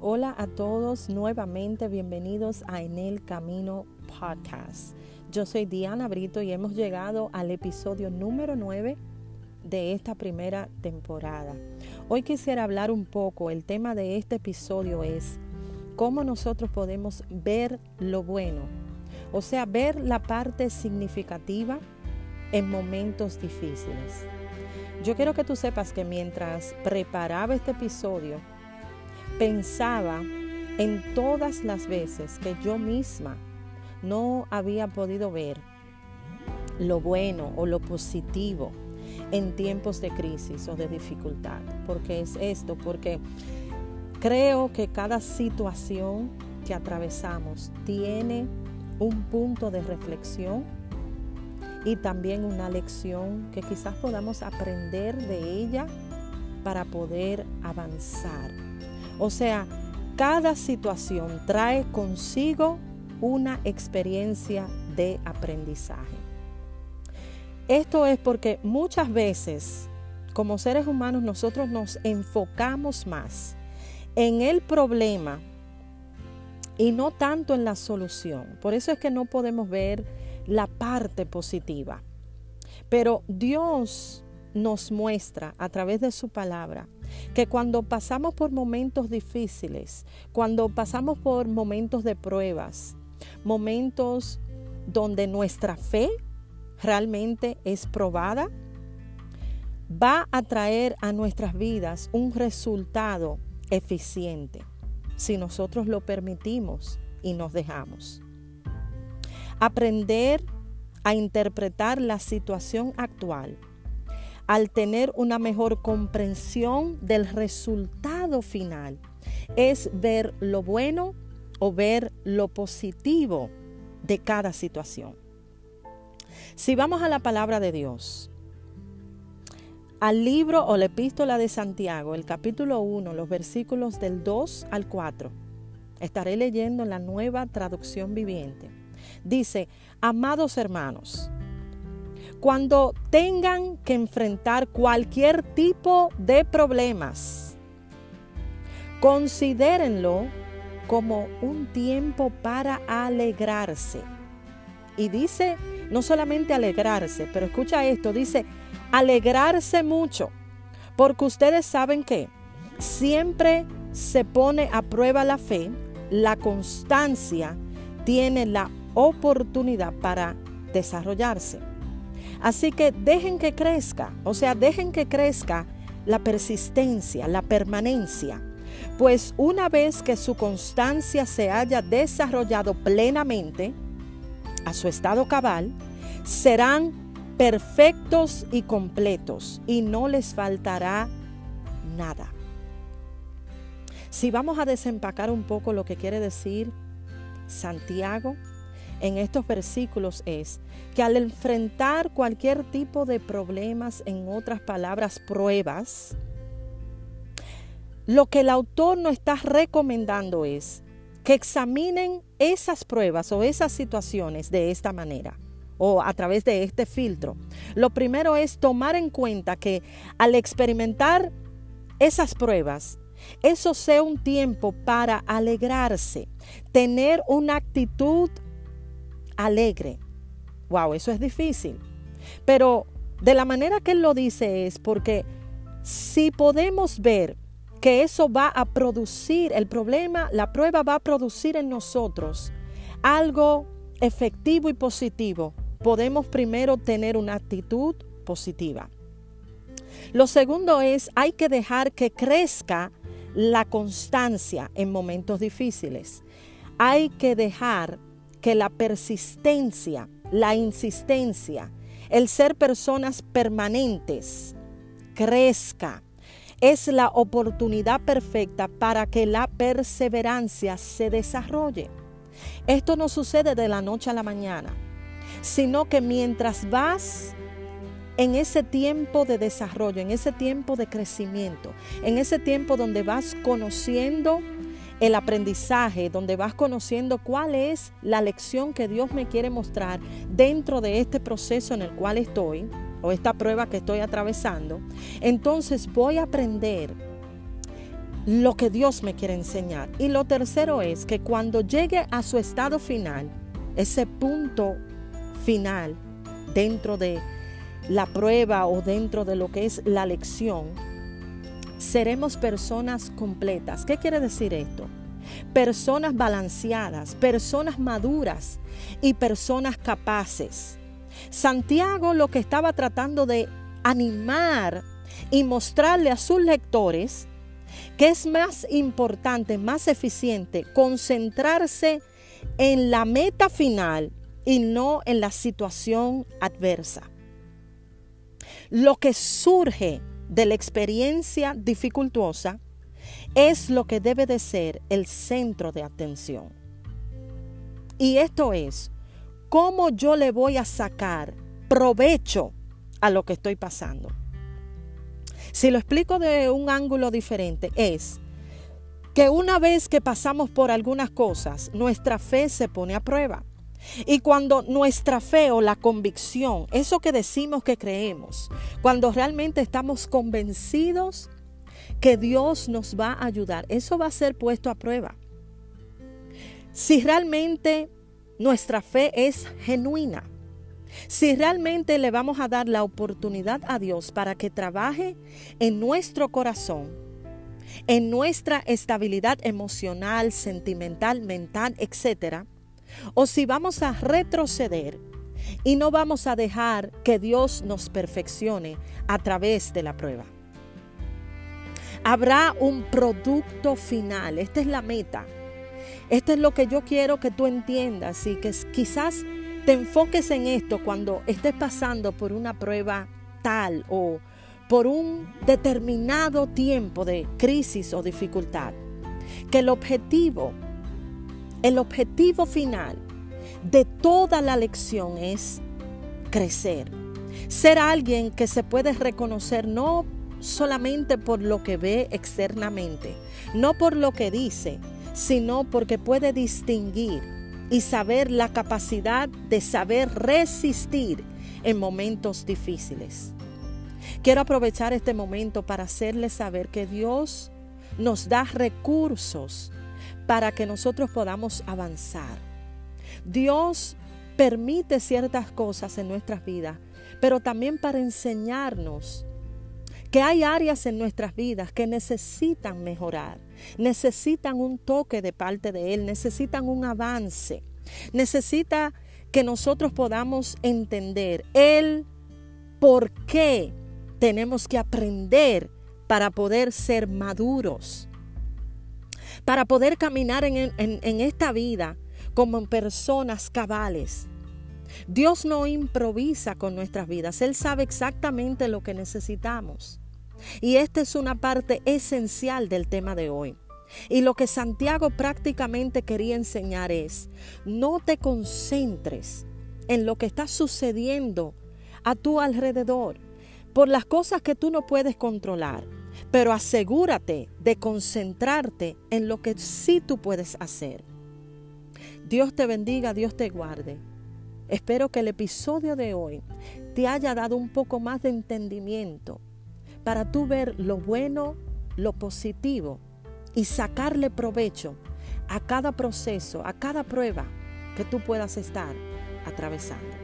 Hola a todos nuevamente, bienvenidos a En el Camino Podcast. Yo soy Diana Brito y hemos llegado al episodio número 9 de esta primera temporada. Hoy quisiera hablar un poco, el tema de este episodio es cómo nosotros podemos ver lo bueno, o sea, ver la parte significativa en momentos difíciles. Yo quiero que tú sepas que mientras preparaba este episodio, pensaba en todas las veces que yo misma no había podido ver lo bueno o lo positivo en tiempos de crisis o de dificultad. Porque es esto, porque creo que cada situación que atravesamos tiene un punto de reflexión y también una lección que quizás podamos aprender de ella para poder avanzar. O sea, cada situación trae consigo una experiencia de aprendizaje. Esto es porque muchas veces como seres humanos nosotros nos enfocamos más en el problema y no tanto en la solución. Por eso es que no podemos ver la parte positiva. Pero Dios nos muestra a través de su palabra que cuando pasamos por momentos difíciles, cuando pasamos por momentos de pruebas, momentos donde nuestra fe realmente es probada, va a traer a nuestras vidas un resultado eficiente si nosotros lo permitimos y nos dejamos. Aprender a interpretar la situación actual al tener una mejor comprensión del resultado final es ver lo bueno o ver lo positivo de cada situación. Si vamos a la palabra de Dios, al libro o la epístola de Santiago, el capítulo 1, los versículos del 2 al 4, estaré leyendo la nueva traducción viviente. Dice, amados hermanos, cuando tengan que enfrentar cualquier tipo de problemas, considérenlo como un tiempo para alegrarse. Y dice, no solamente alegrarse, pero escucha esto, dice, alegrarse mucho, porque ustedes saben que siempre se pone a prueba la fe, la constancia tiene la oportunidad para desarrollarse. Así que dejen que crezca, o sea, dejen que crezca la persistencia, la permanencia. Pues una vez que su constancia se haya desarrollado plenamente a su estado cabal, serán perfectos y completos y no les faltará nada. Si vamos a desempacar un poco lo que quiere decir Santiago, en estos versículos es que al enfrentar cualquier tipo de problemas, en otras palabras, pruebas, lo que el autor nos está recomendando es que examinen esas pruebas o esas situaciones de esta manera o a través de este filtro. Lo primero es tomar en cuenta que al experimentar esas pruebas, eso sea un tiempo para alegrarse, tener una actitud alegre. Wow, eso es difícil. Pero de la manera que él lo dice es porque si podemos ver que eso va a producir, el problema, la prueba va a producir en nosotros algo efectivo y positivo, podemos primero tener una actitud positiva. Lo segundo es, hay que dejar que crezca la constancia en momentos difíciles. Hay que dejar que la persistencia, la insistencia, el ser personas permanentes crezca. Es la oportunidad perfecta para que la perseverancia se desarrolle. Esto no sucede de la noche a la mañana, sino que mientras vas en ese tiempo de desarrollo, en ese tiempo de crecimiento, en ese tiempo donde vas conociendo el aprendizaje, donde vas conociendo cuál es la lección que Dios me quiere mostrar dentro de este proceso en el cual estoy, o esta prueba que estoy atravesando, entonces voy a aprender lo que Dios me quiere enseñar. Y lo tercero es que cuando llegue a su estado final, ese punto final dentro de la prueba o dentro de lo que es la lección, seremos personas completas. ¿Qué quiere decir esto? Personas balanceadas, personas maduras y personas capaces. Santiago lo que estaba tratando de animar y mostrarle a sus lectores que es más importante, más eficiente concentrarse en la meta final y no en la situación adversa. Lo que surge de la experiencia dificultosa es lo que debe de ser el centro de atención. Y esto es, ¿cómo yo le voy a sacar provecho a lo que estoy pasando? Si lo explico de un ángulo diferente, es que una vez que pasamos por algunas cosas, nuestra fe se pone a prueba. Y cuando nuestra fe o la convicción, eso que decimos que creemos, cuando realmente estamos convencidos que Dios nos va a ayudar, eso va a ser puesto a prueba. Si realmente nuestra fe es genuina, si realmente le vamos a dar la oportunidad a Dios para que trabaje en nuestro corazón, en nuestra estabilidad emocional, sentimental, mental, etc., o si vamos a retroceder y no vamos a dejar que Dios nos perfeccione a través de la prueba. Habrá un producto final, esta es la meta. Esto es lo que yo quiero que tú entiendas y que quizás te enfoques en esto cuando estés pasando por una prueba tal o por un determinado tiempo de crisis o dificultad. Que el objetivo, el objetivo final de toda la lección es crecer. Ser alguien que se puede reconocer no solamente por lo que ve externamente, no por lo que dice, sino porque puede distinguir y saber la capacidad de saber resistir en momentos difíciles. Quiero aprovechar este momento para hacerles saber que Dios nos da recursos para que nosotros podamos avanzar. Dios permite ciertas cosas en nuestras vidas, pero también para enseñarnos que hay áreas en nuestras vidas que necesitan mejorar, necesitan un toque de parte de Él, necesitan un avance, necesita que nosotros podamos entender el por qué tenemos que aprender para poder ser maduros, para poder caminar en, en esta vida como personas cabales. Dios no improvisa con nuestras vidas, Él sabe exactamente lo que necesitamos. Y esta es una parte esencial del tema de hoy. Y lo que Santiago prácticamente quería enseñar es, no te concentres en lo que está sucediendo a tu alrededor por las cosas que tú no puedes controlar, pero asegúrate de concentrarte en lo que sí tú puedes hacer. Dios te bendiga, Dios te guarde. Espero que el episodio de hoy te haya dado un poco más de entendimiento para tú ver lo bueno, lo positivo y sacarle provecho a cada proceso, a cada prueba que tú puedas estar atravesando.